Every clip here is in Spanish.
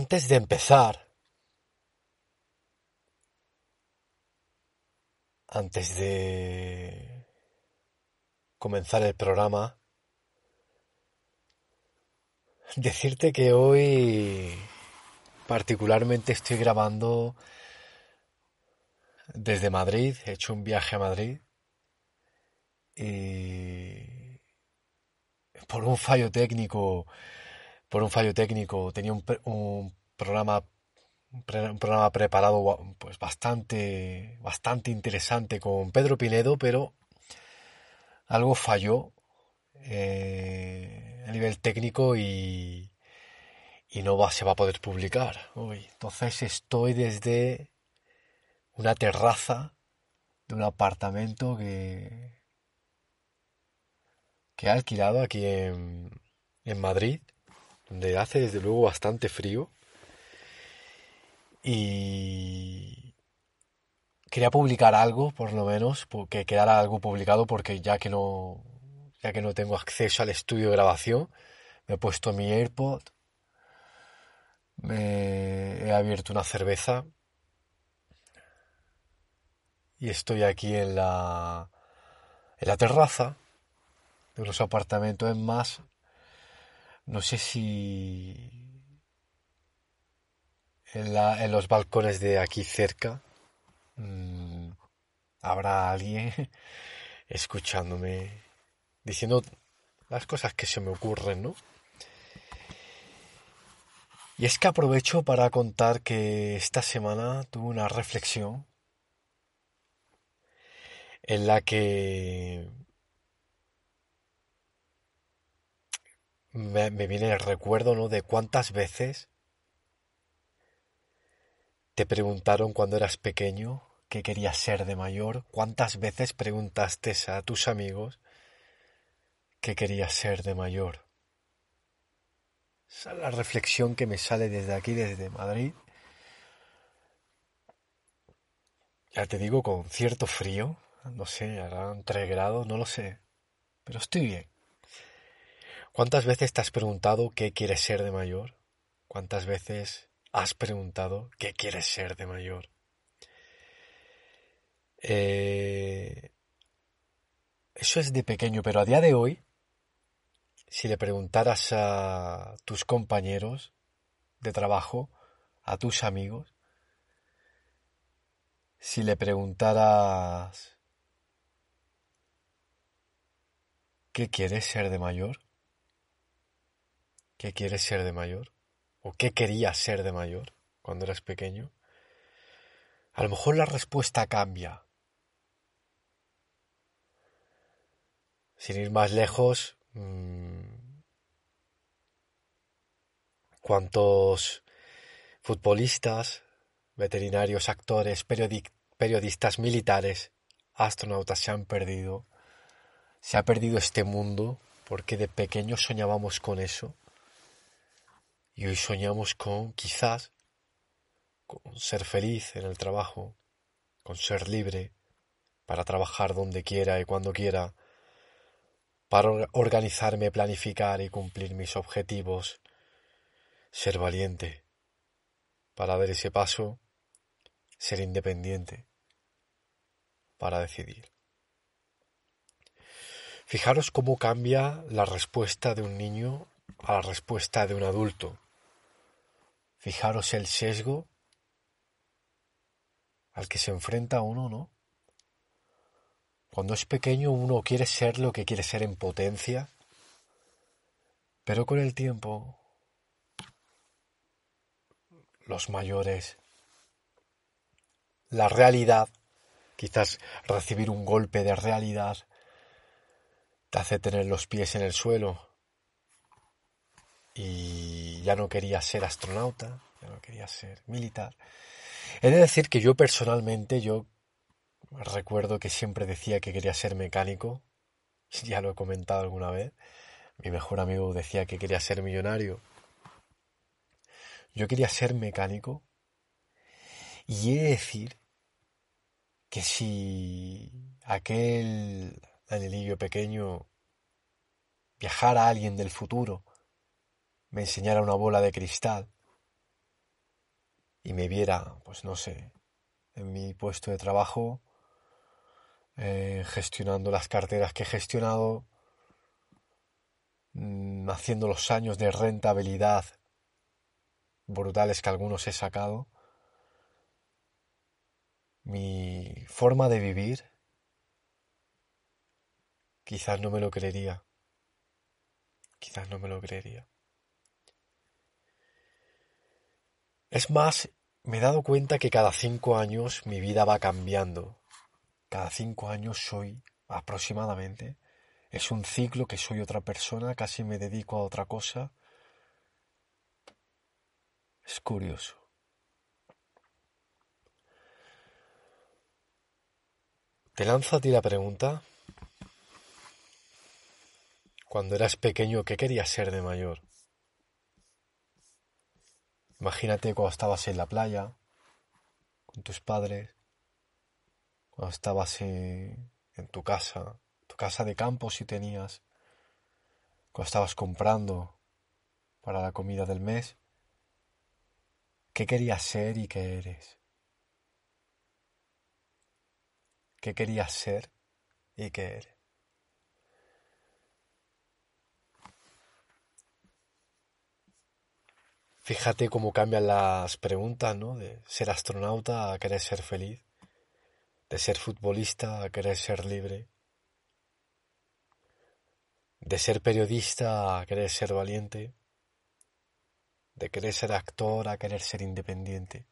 Antes de empezar, antes de comenzar el programa, decirte que hoy particularmente estoy grabando desde Madrid, he hecho un viaje a Madrid y por un fallo técnico por un fallo técnico. Tenía un, programa un programa preparado pues bastante bastante interesante con Pedro Pinedo, pero algo falló eh, a nivel técnico y, y no se va a poder publicar hoy. Entonces estoy desde una terraza de un apartamento que, que he alquilado aquí en, en Madrid donde hace desde luego bastante frío. Y quería publicar algo, por lo menos, que quedara algo publicado, porque ya que no, ya que no tengo acceso al estudio de grabación, me he puesto mi AirPod, me he abierto una cerveza y estoy aquí en la, en la terraza de los apartamentos. en más, no sé si en, los balcones de aquí cerca mm, habrá alguien escuchándome diciendo las cosas que se me ocurren, ¿no? Y es que aprovecho para contar que esta semana tuve una reflexión en la que me, viene el recuerdo, ¿no? De cuántas veces te preguntaron cuando eras pequeño qué querías ser de mayor, cuántas veces preguntaste a tus amigos qué querías ser de mayor. Esa es la reflexión que me sale desde aquí, desde Madrid. Ya te digo, con cierto frío, no sé, harán tres grados, no lo sé, pero estoy bien. ¿Cuántas veces te has preguntado qué quieres ser de mayor? ¿Cuántas veces has preguntado qué quieres ser de mayor? Eh, eso es de pequeño, pero a día de hoy, si le preguntaras a tus compañeros de trabajo, a tus amigos, si le preguntaras qué quieres ser de mayor, ¿Qué quieres ser de mayor? ¿O qué querías ser de mayor cuando eras pequeño? A lo mejor la respuesta cambia. Sin ir más lejos, mm, ¿cuántos futbolistas, veterinarios, actores, periodistas militares, astronautas se han perdido? Se ha perdido este mundo porque de pequeños soñábamos con eso y hoy soñamos con, quizás, con ser feliz en el trabajo, con ser libre, para trabajar donde quiera y cuando quiera, para organizarme, planificar y cumplir mis objetivos, ser valiente, para dar ese paso, ser independiente, para decidir. Fijaros cómo cambia la respuesta de un niño a la respuesta de un adulto. Fijaros el sesgo al que se enfrenta uno, ¿no? Cuando es pequeño uno quiere ser lo que quiere ser en potencia, pero con el tiempo los mayores, la realidad, quizás recibir un golpe de realidad, te hace tener los pies en el suelo y ya no quería ser astronauta, no quería ser militar. He de decir que yo personalmente, yo recuerdo que siempre decía que quería ser mecánico, ya lo he comentado alguna vez, mi mejor amigo decía que quería ser millonario. Yo quería ser mecánico y he de decir que si aquel Danielillo pequeño viajara a alguien del futuro me enseñara una bola de cristal y me viera, pues no sé, en mi puesto de trabajo, eh, gestionando las carteras que he gestionado, mm, haciendo los años de rentabilidad brutales que algunos he sacado, mi forma de vivir, quizás no me lo creería. Quizás no me lo creería. Es más, me he dado cuenta que cada cinco años mi vida va cambiando. Cada cinco años soy aproximadamente. Es un ciclo que soy otra persona, casi me dedico a otra cosa. Es curioso. Te lanzo a ti la pregunta. Cuando eras pequeño, ¿qué querías ser de mayor? Imagínate cuando estabas en la playa, con tus padres, cuando estabas en, tu casa, tu casa de campo si tenías, cuando estabas comprando para la comida del mes, ¿qué querías ser y qué eres? ¿Qué querías ser y qué eres? Fíjate cómo cambian las preguntas, ¿no? De ser astronauta a querer ser feliz, de ser futbolista a querer ser libre, de ser periodista a querer ser valiente, de querer ser actor a querer ser independiente.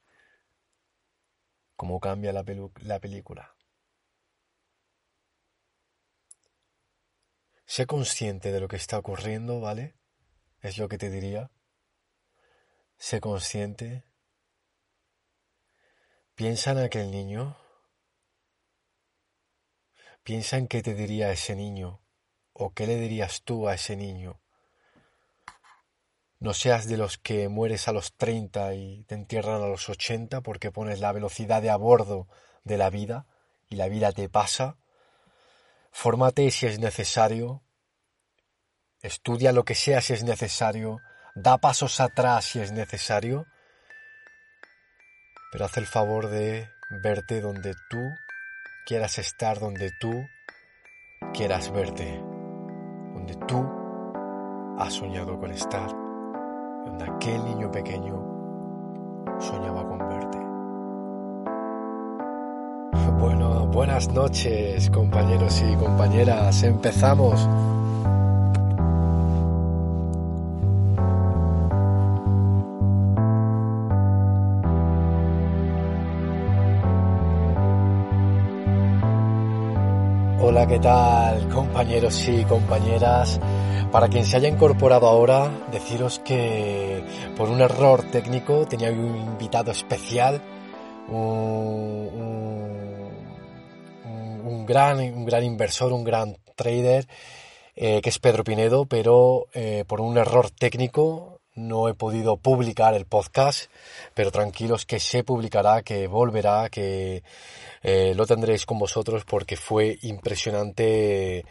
Cómo cambia la, la película. Sé consciente de lo que está ocurriendo, ¿vale? Es lo que te diría Sé consciente. Piensa en aquel niño. Piensa en qué te diría ese niño o qué le dirías tú a ese niño. No seas de los que mueres a los 30 y te entierran a los 80 porque pones la velocidad de a bordo de la vida y la vida te pasa. Fórmate si es necesario. Estudia lo que sea si es necesario da pasos atrás si es necesario, pero haz el favor de verte donde tú quieras estar, donde tú quieras verte, donde tú has soñado con estar, donde aquel niño pequeño soñaba con verte. Bueno, buenas noches compañeros y compañeras, empezamos. Hola, ¿qué tal compañeros y compañeras? Para quien se haya incorporado ahora, deciros que por un error técnico tenía un invitado especial, un, gran, un gran inversor, un gran trader, eh, que es Pedro Pinedo, pero eh, por un error técnico no he podido publicar el podcast, pero tranquilos que se publicará, que volverá, que eh, lo tendréis con vosotros porque fue impresionante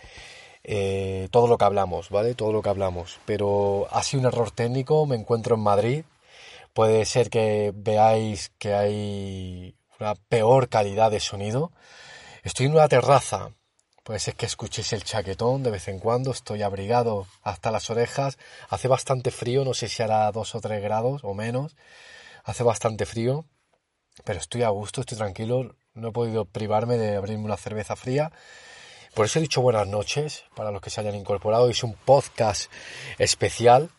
eh, todo lo que hablamos, ¿vale? Todo lo que hablamos. Pero ha sido un error técnico, me encuentro en Madrid. Puede ser que veáis que hay una peor calidad de sonido. Estoy en una terraza. Puede ser que escuchéis el chaquetón de vez en cuando. Estoy abrigado hasta las orejas. Hace bastante frío, no sé si hará dos o tres grados o menos. Hace bastante frío. Pero estoy a gusto, estoy tranquilo no he podido privarme de abrirme una cerveza fría. Por eso he dicho buenas noches para los que se hayan incorporado. Es un podcast especial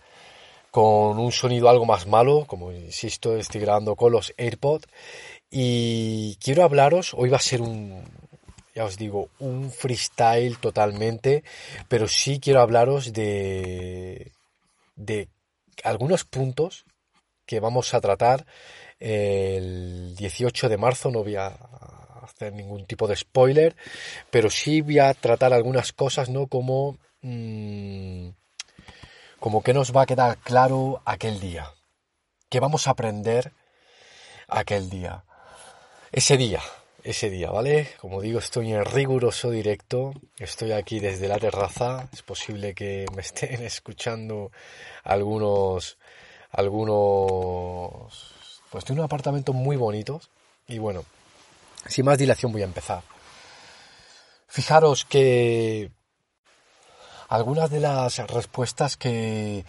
con un sonido algo más malo, como insisto, estoy grabando con los AirPods. Y quiero hablaros, hoy va a ser un, ya os digo, un freestyle totalmente, pero sí quiero hablaros de, de algunos puntos que vamos a tratar el 18 de marzo. No voy a hacer ningún tipo de spoiler, pero sí voy a tratar algunas cosas, ¿no? Como, mmm, como que nos va a quedar claro aquel día, que vamos a aprender aquel día, ese día, ese día, ¿vale? Como digo, estoy en riguroso directo, estoy aquí desde la terraza, es posible que me estén escuchando algunos, algunos Pues tiene un apartamento muy bonito y bueno, sin más dilación voy a empezar. Fijaros que algunas de las respuestas que,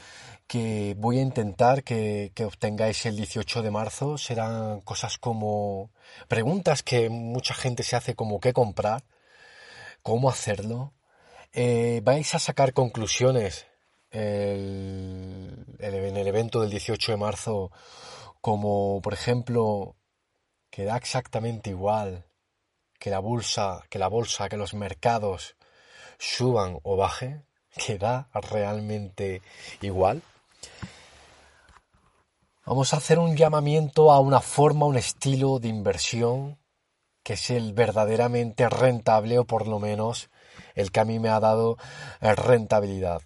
que voy a intentar que, que, obtengáis el 18 de marzo serán cosas como preguntas que mucha gente se hace como qué comprar, cómo hacerlo. Eh, vais a sacar conclusiones el, en el evento del 18 de marzo como por ejemplo que da exactamente igual que la bolsa, que la bolsa, que los mercados suban o bajen, que da realmente igual. Vamos a hacer un llamamiento a una forma, un estilo de inversión que es el verdaderamente rentable o por lo menos el que a mí me ha dado rentabilidad.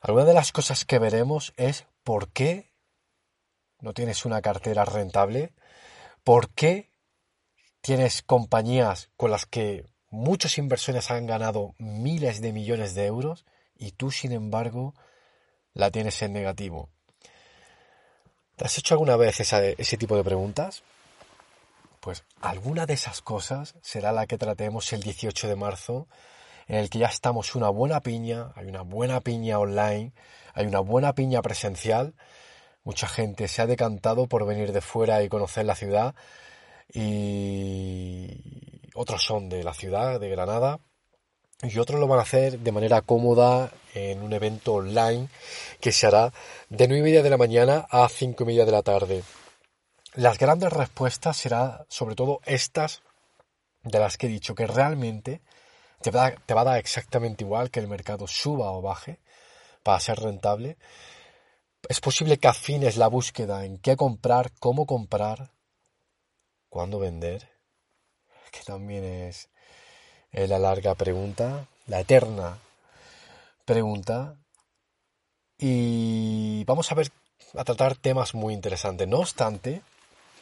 Alguna de las cosas que veremos es por qué no tienes una cartera rentable, por qué tienes compañías con las que muchos inversores han ganado miles de millones de euros y tú, sin embargo, la tienes en negativo. ¿Te has hecho alguna vez ese tipo de preguntas? Pues alguna de esas cosas será la que tratemos el 18 de marzo, en el que ya estamos una buena piña, hay una buena piña online, hay una buena piña presencial, mucha gente se ha decantado por venir de fuera y conocer la ciudad, y otros son de la ciudad, de Granada, y otros lo van a hacer de manera cómoda en un evento online que se hará de 9 y media de la mañana a 5 y media de la tarde. Las grandes respuestas serán sobre todo estas de las que he dicho, que realmente te va, te va a dar exactamente igual que el mercado suba o baje para ser rentable. Es posible que afines la búsqueda en qué comprar, cómo comprar, cuándo vender, que también es la larga pregunta, la eterna pregunta. Y vamos a ver, a tratar temas muy interesantes. No obstante,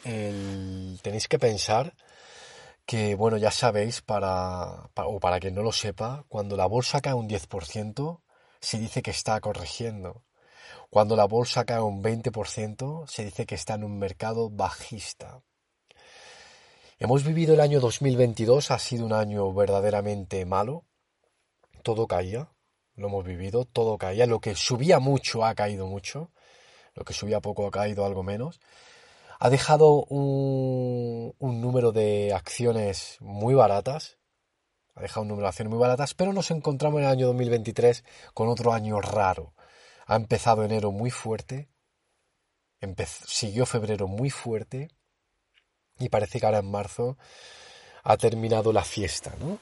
tenéis que pensar que, bueno, ya sabéis, para, o para quien no lo sepa, cuando la bolsa cae un 10%, se dice que está corrigiendo. Cuando la bolsa cae un 20%, se dice que está en un mercado bajista. Hemos vivido el año 2022, ha sido un año verdaderamente malo. Todo caía, lo hemos vivido, todo caía. Lo que subía mucho ha caído mucho, lo que subía poco ha caído algo menos. Ha dejado un, número de acciones muy baratas, ha dejado un número de acciones muy baratas, pero nos encontramos en el año 2023 con otro año raro. Ha empezado enero muy fuerte, siguió febrero muy fuerte, y parece que ahora en marzo ha terminado la fiesta, ¿no?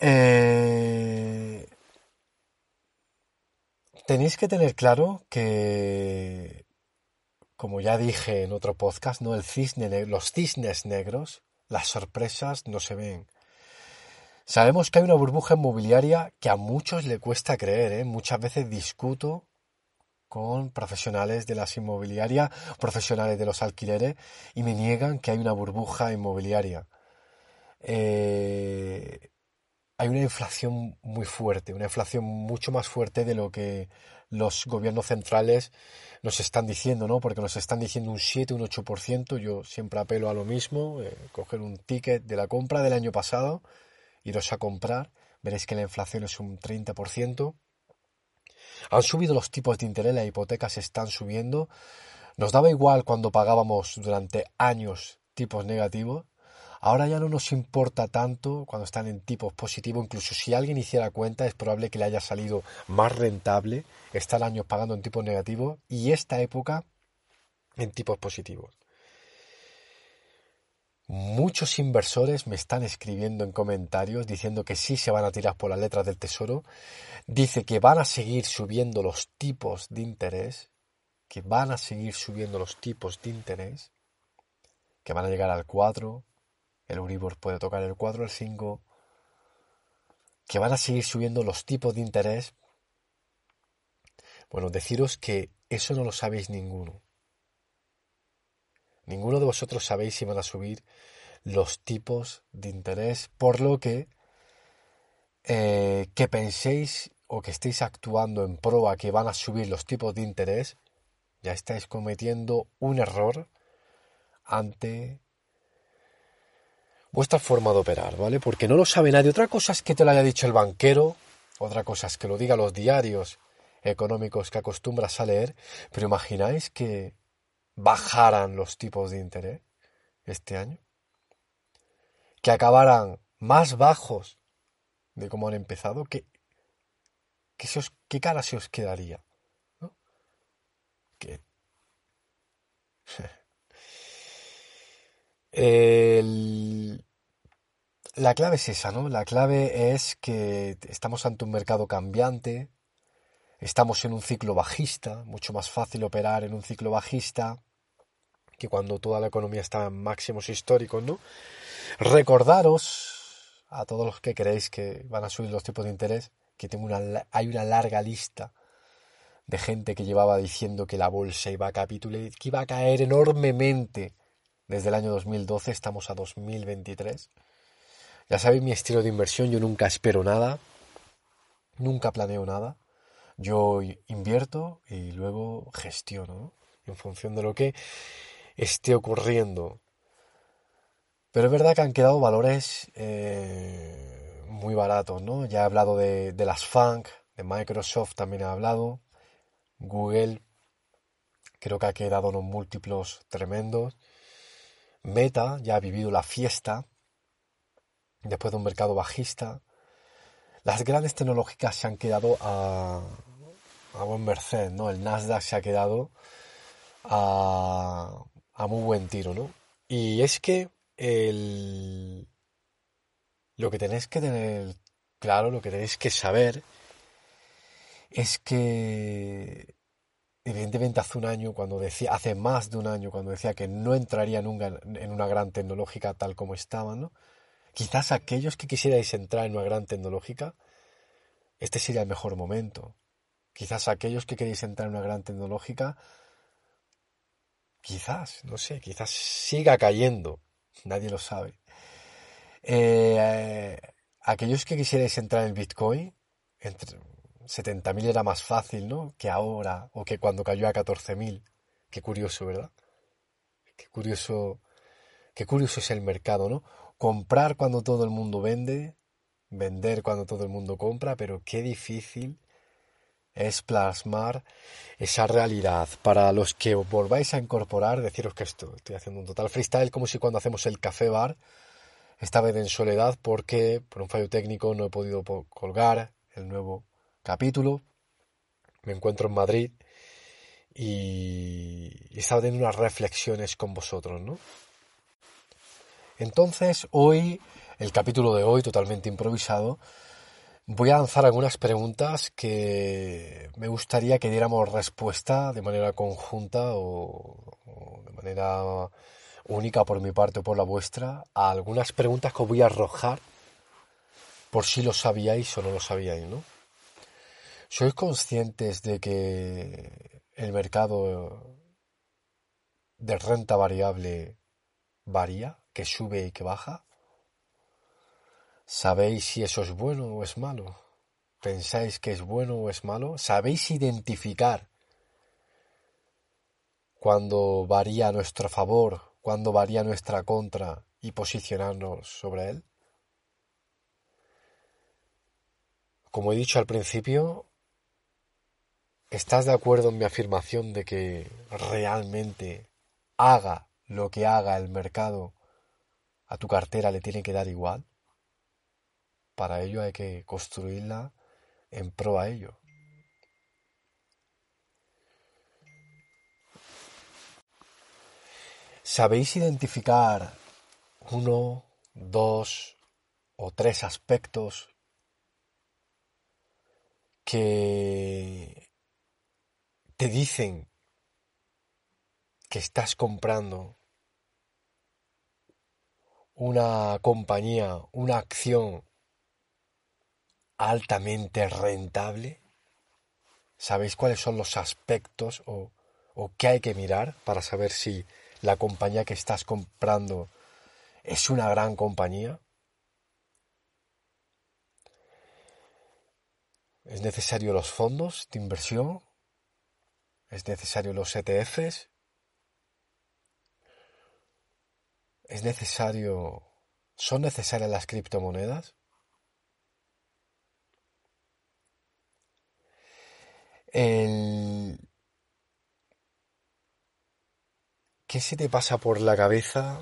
Eh, tenéis que tener claro que, como ya dije en otro podcast, ¿no? El cisne, los cisnes negros, las sorpresas no se ven. Sabemos que hay una burbuja inmobiliaria que a muchos le cuesta creer, ¿eh? Muchas veces discuto con profesionales de las inmobiliarias, profesionales de los alquileres, y me niegan que hay una burbuja inmobiliaria. Eh, hay una inflación muy fuerte, una inflación mucho más fuerte de lo que los gobiernos centrales nos están diciendo, ¿no? Porque nos están diciendo un 7, un 8%. Yo siempre apelo a lo mismo, eh, coger un ticket de la compra del año pasado, iros a comprar, veréis que la inflación es un 30%. Han subido los tipos de interés, las hipotecas están subiendo. Nos daba igual cuando pagábamos durante años tipos negativos. Ahora ya no nos importa tanto cuando están en tipos positivos. Incluso si alguien hiciera cuenta, es probable que le haya salido más rentable estar años pagando en tipos negativos y esta época en tipos positivos. Muchos inversores me están escribiendo en comentarios diciendo que sí se van a tirar por las letras del tesoro. Dice que van a seguir subiendo los tipos de interés, que van a seguir subiendo los tipos de interés, que van a llegar al 4, el Euribor puede tocar el 4, el 5, que van a seguir subiendo los tipos de interés. Bueno, deciros que eso no lo sabéis ninguno. Ninguno de vosotros sabéis si van a subir los tipos de interés, por lo que eh, que penséis o que estéis actuando en proa que van a subir los tipos de interés, Ya estáis cometiendo un error ante vuestra forma de operar, ¿vale? Porque no lo sabe nadie. Otra cosa es que te lo haya dicho el banquero, otra cosa es que lo diga los diarios económicos que acostumbras a leer, pero imagináis que bajaran los tipos de interés este año, que acabaran más bajos de cómo han empezado, ¿qué, qué, cara se os quedaría? La clave es esa, ¿no? La clave es que estamos ante un mercado cambiante, estamos en un ciclo bajista, mucho más fácil operar en un ciclo bajista que cuando toda la economía está en máximos históricos, ¿no? Recordaros a todos los que creéis que van a subir los tipos de interés, que tengo una, hay una larga lista de gente que llevaba diciendo que la bolsa iba a capitular, que iba a caer enormemente desde el año 2012, estamos a 2023. Ya sabéis mi estilo de inversión, yo nunca espero nada, nunca planeo nada. Yo invierto y luego gestiono en función de lo que esté ocurriendo. Pero es verdad que han quedado valores eh, muy baratos, ¿no? Ya he hablado de, de las FANG, de Microsoft también he hablado, Google creo que ha quedado unos múltiplos tremendos. Meta ya ha vivido la fiesta después de un mercado bajista. Las grandes tecnológicas se han quedado a, a buen merced, ¿no? El Nasdaq se ha quedado a, a muy buen tiro, ¿no? Y es que el, lo que tenéis que tener claro, lo que tenéis que saber, es que evidentemente hace un año, cuando decía, hace más de un año, cuando decía que no entraría nunca en una gran tecnológica tal como estaban, ¿no? Quizás aquellos que quisierais entrar en una gran tecnológica, este sería el mejor momento. Quizás aquellos que queréis entrar en una gran tecnológica, quizás, no sé, quizás siga cayendo, nadie lo sabe. Eh, aquellos que quisierais entrar en Bitcoin, entre 70.000 era más fácil, ¿no? Que ahora, o que cuando cayó a 14.000. Qué curioso, ¿verdad? Qué curioso, qué curioso es el mercado, ¿no? comprar cuando todo el mundo vende, vender cuando todo el mundo compra, pero qué difícil es plasmar esa realidad. Para los que volváis a incorporar, deciros que esto, estoy haciendo un total freestyle, como si cuando hacemos el café bar, esta vez en soledad, porque por un fallo técnico no he podido colgar el nuevo capítulo. Me encuentro en Madrid y estaba teniendo unas reflexiones con vosotros, ¿no? Entonces, hoy, el capítulo de hoy, totalmente improvisado, voy a lanzar algunas preguntas que me gustaría que diéramos respuesta de manera conjunta o, de manera única por mi parte o por la vuestra a algunas preguntas que os voy a arrojar por si lo sabíais o no lo sabíais, ¿no? ¿Sois conscientes de que el mercado de renta variable varía? que sube y que baja? ¿Sabéis si eso es bueno o es malo? ¿Pensáis que es bueno o es malo? ¿Sabéis identificar cuando varía a nuestro favor, cuando varía nuestra contra y posicionarnos sobre él? Como he dicho al principio, ¿estás de acuerdo en mi afirmación de que realmente haga lo que haga el mercado, a tu cartera le tiene que dar igual. Para ello hay que construirla en pro a ello. ¿Sabéis identificar uno, dos o tres aspectos que te dicen que estás comprando una compañía, una acción altamente rentable? ¿Sabéis cuáles son los aspectos o, qué hay que mirar para saber si la compañía que estás comprando es una gran compañía? ¿Es necesario los fondos de inversión? es necesario los ETFs, es necesario, son necesarias las criptomonedas. ¿Qué se te pasa por la cabeza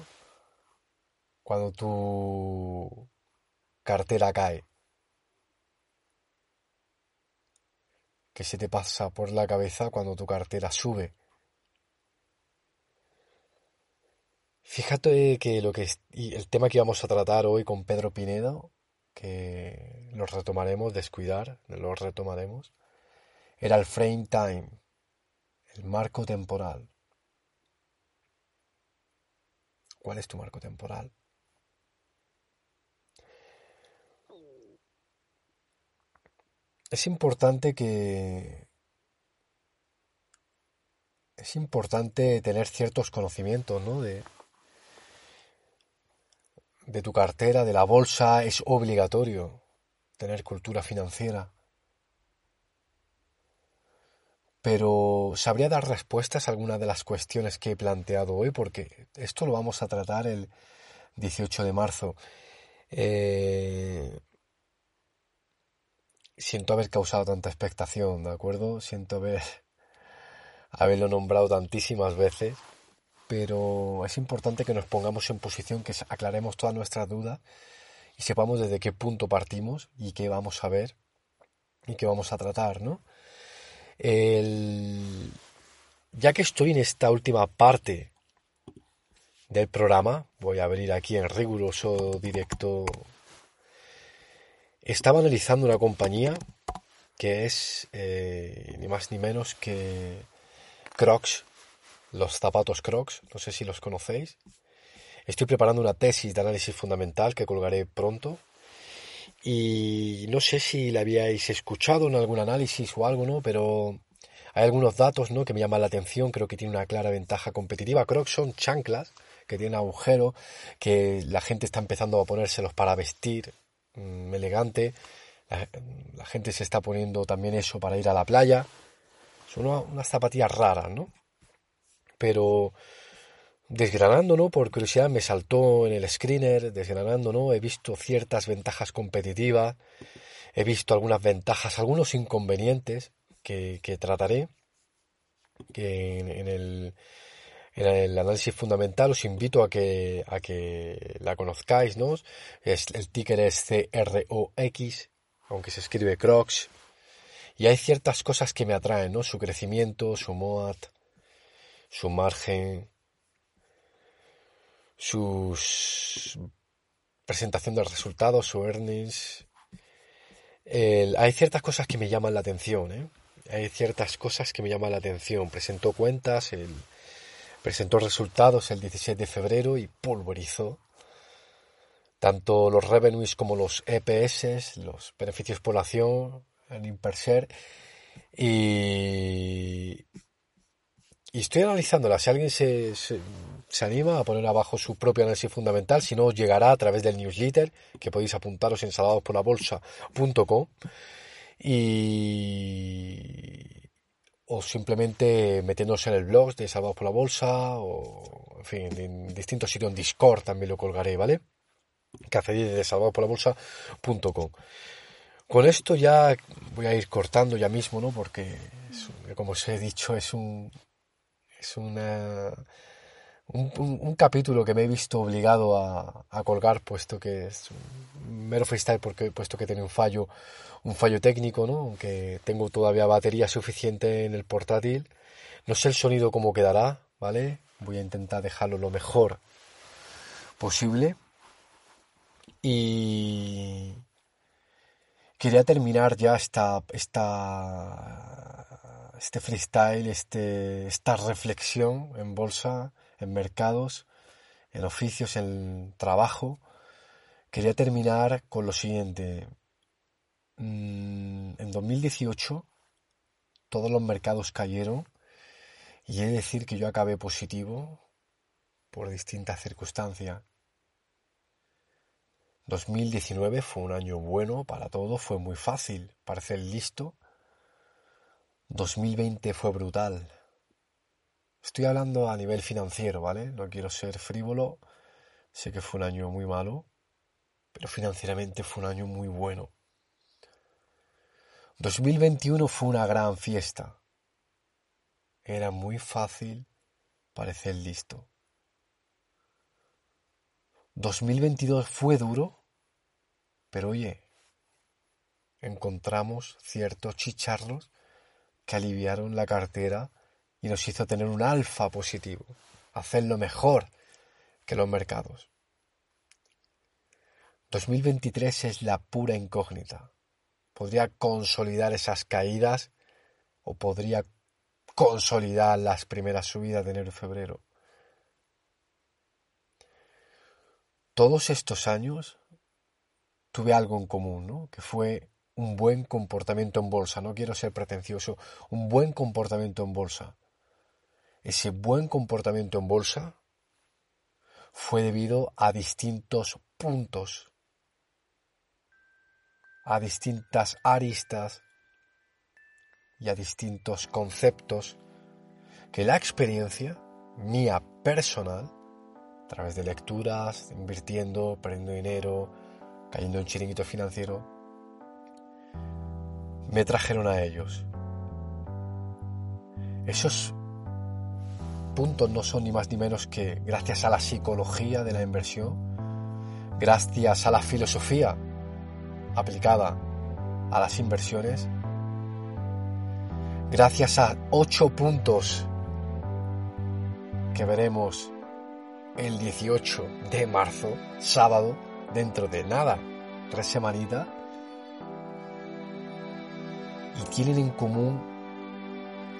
cuando tu cartera cae? ¿Qué se te pasa por la cabeza cuando tu cartera sube? Fíjate que lo que y el tema que vamos a tratar hoy con Pedro Pinedo, que lo retomaremos, descuidar, lo retomaremos, era el frame time, el marco temporal. ¿Cuál es tu marco temporal? Es importante que es importante tener ciertos conocimientos, ¿no? De, de tu cartera, de la bolsa, es obligatorio tener cultura financiera. Pero ¿sabría dar respuestas a algunas de las cuestiones que he planteado hoy? Porque esto lo vamos a tratar el 18 de marzo. Eh, siento haber causado tanta expectación, ¿de acuerdo? Siento haber haberlo nombrado tantísimas veces pero es importante que nos pongamos en posición, que aclaremos todas nuestras dudas y sepamos desde qué punto partimos y qué vamos a ver y qué vamos a tratar, ¿no? Ya que estoy en esta última parte del programa, voy a venir aquí en riguroso directo. Estaba analizando una compañía que es eh, ni más ni menos que Crocs, los zapatos Crocs, no sé si los conocéis. Estoy preparando una tesis de análisis fundamental que colgaré pronto. Y no sé si la habíais escuchado en algún análisis o algo, ¿no? Pero hay algunos datos, ¿no? Que me llaman la atención. Creo que tiene una clara ventaja competitiva. Crocs son chanclas que tienen agujero, que la gente está empezando a ponérselos para vestir, mm, elegante. La, gente se está poniendo también eso para ir a la playa. Son unas zapatillas raras, ¿no? pero desgranando, ¿no? Por curiosidad me saltó en el screener, desgranando, ¿no? He visto ciertas ventajas competitivas, he visto algunas ventajas, algunos inconvenientes que, trataré que en, el, en, el, análisis fundamental os invito a que, a que la conozcáis, ¿no? Es, el ticker es CROX, aunque se escribe Crocs, y hay ciertas cosas que me atraen, ¿no? Su crecimiento, su MOAT, su margen, su presentación de resultados, su earnings. hay ciertas cosas que me llaman la atención, ¿eh? Hay ciertas cosas que me llaman la atención. Presentó cuentas, presentó resultados el 17 de febrero y pulverizó tanto los revenues como los EPS, los beneficios por acción, el Imperser, y, y estoy analizándola. Si alguien se, se, anima a poner abajo su propio análisis fundamental, si no, os llegará a través del newsletter, que podéis apuntaros en salvadosporlabolsa.com y o simplemente metiéndose en el blog de Salvados por la Bolsa o en fin, en distintos sitios en Discord también lo colgaré, ¿vale? Café de salvadosporlabolsa.com Con esto ya voy a ir cortando ya mismo, ¿no? Porque, como os he dicho, es un, es una, un, capítulo que me he visto obligado a, colgar, puesto que es un mero freestyle, porque, puesto que tiene un fallo, un fallo técnico, ¿no? Aunque tengo todavía batería suficiente en el portátil. No sé el sonido cómo quedará, ¿vale? Voy a intentar dejarlo lo mejor posible. Y quería terminar ya esta, esta este freestyle, este, esta reflexión en bolsa, en mercados, en oficios, en trabajo, quería terminar con lo siguiente. Mm, en 2018 todos los mercados cayeron y he de decir que yo acabé positivo por distintas circunstancias. 2019 fue un año bueno para todo, fue muy fácil parecer listo 2020 fue brutal. Estoy hablando a nivel financiero, ¿vale? No quiero ser frívolo. Sé que fue un año muy malo, pero financieramente fue un año muy bueno. 2021 fue una gran fiesta. Era muy fácil parecer listo. 2022 fue duro, pero oye, encontramos ciertos chicharros que aliviaron la cartera y nos hizo tener un alfa positivo, hacerlo mejor que los mercados. 2023 es la pura incógnita. Podría consolidar esas caídas o podría consolidar las primeras subidas de enero y febrero. Todos estos años tuve algo en común, ¿no? Que fue un buen comportamiento en bolsa. No quiero ser pretencioso, un buen comportamiento en bolsa. Ese buen comportamiento en bolsa fue debido a distintos puntos, a distintas aristas y a distintos conceptos que la experiencia mía personal, a través de lecturas, invirtiendo, perdiendo dinero, cayendo en chiringuito financiero, me trajeron a ellos. Esos puntos no son ni más ni menos que gracias a la psicología de la inversión, gracias a la filosofía aplicada a las inversiones, gracias a ocho puntos que veremos el 18 de marzo, sábado, dentro de nada, tres semanitas, y tienen en común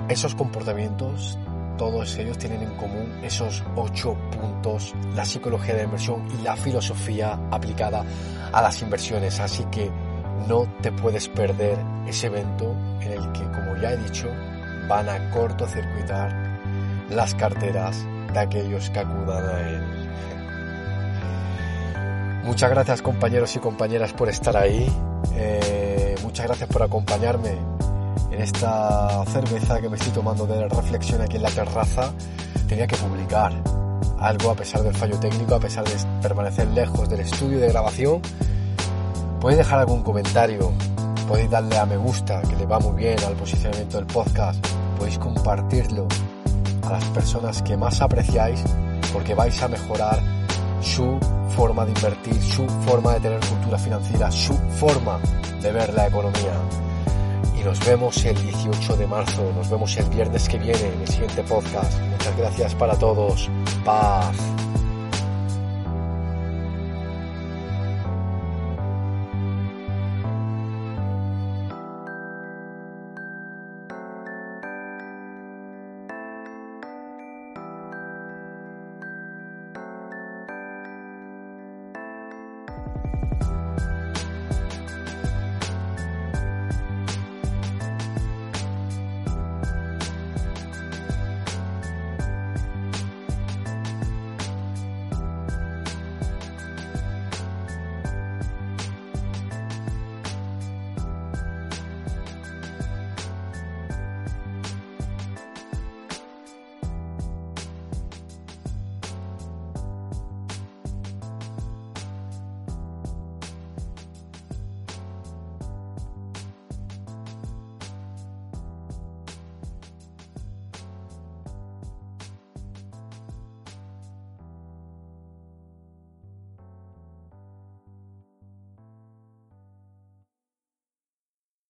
esos comportamientos, todos ellos tienen en común esos ocho puntos, la psicología de la inversión y la filosofía aplicada a las inversiones. Así que no te puedes perder ese evento en el que, como ya he dicho, van a cortocircuitar las carteras de aquellos que acudan a él. Muchas gracias compañeros y compañeras por estar ahí. Eh, muchas gracias por acompañarme en esta cerveza que me estoy tomando de reflexión aquí en la terraza. Tenía que publicar algo a pesar del fallo técnico, a pesar de permanecer lejos del estudio de grabación. Podéis dejar algún comentario, podéis darle a me gusta, que le va muy bien al posicionamiento del podcast, podéis compartirlo a las personas que más apreciáis porque vais a mejorar su forma de invertir, su forma de tener cultura financiera, su forma de ver la economía. Y nos vemos el 18 de marzo, nos vemos el viernes que viene en el siguiente podcast. Muchas gracias para todos. Paz.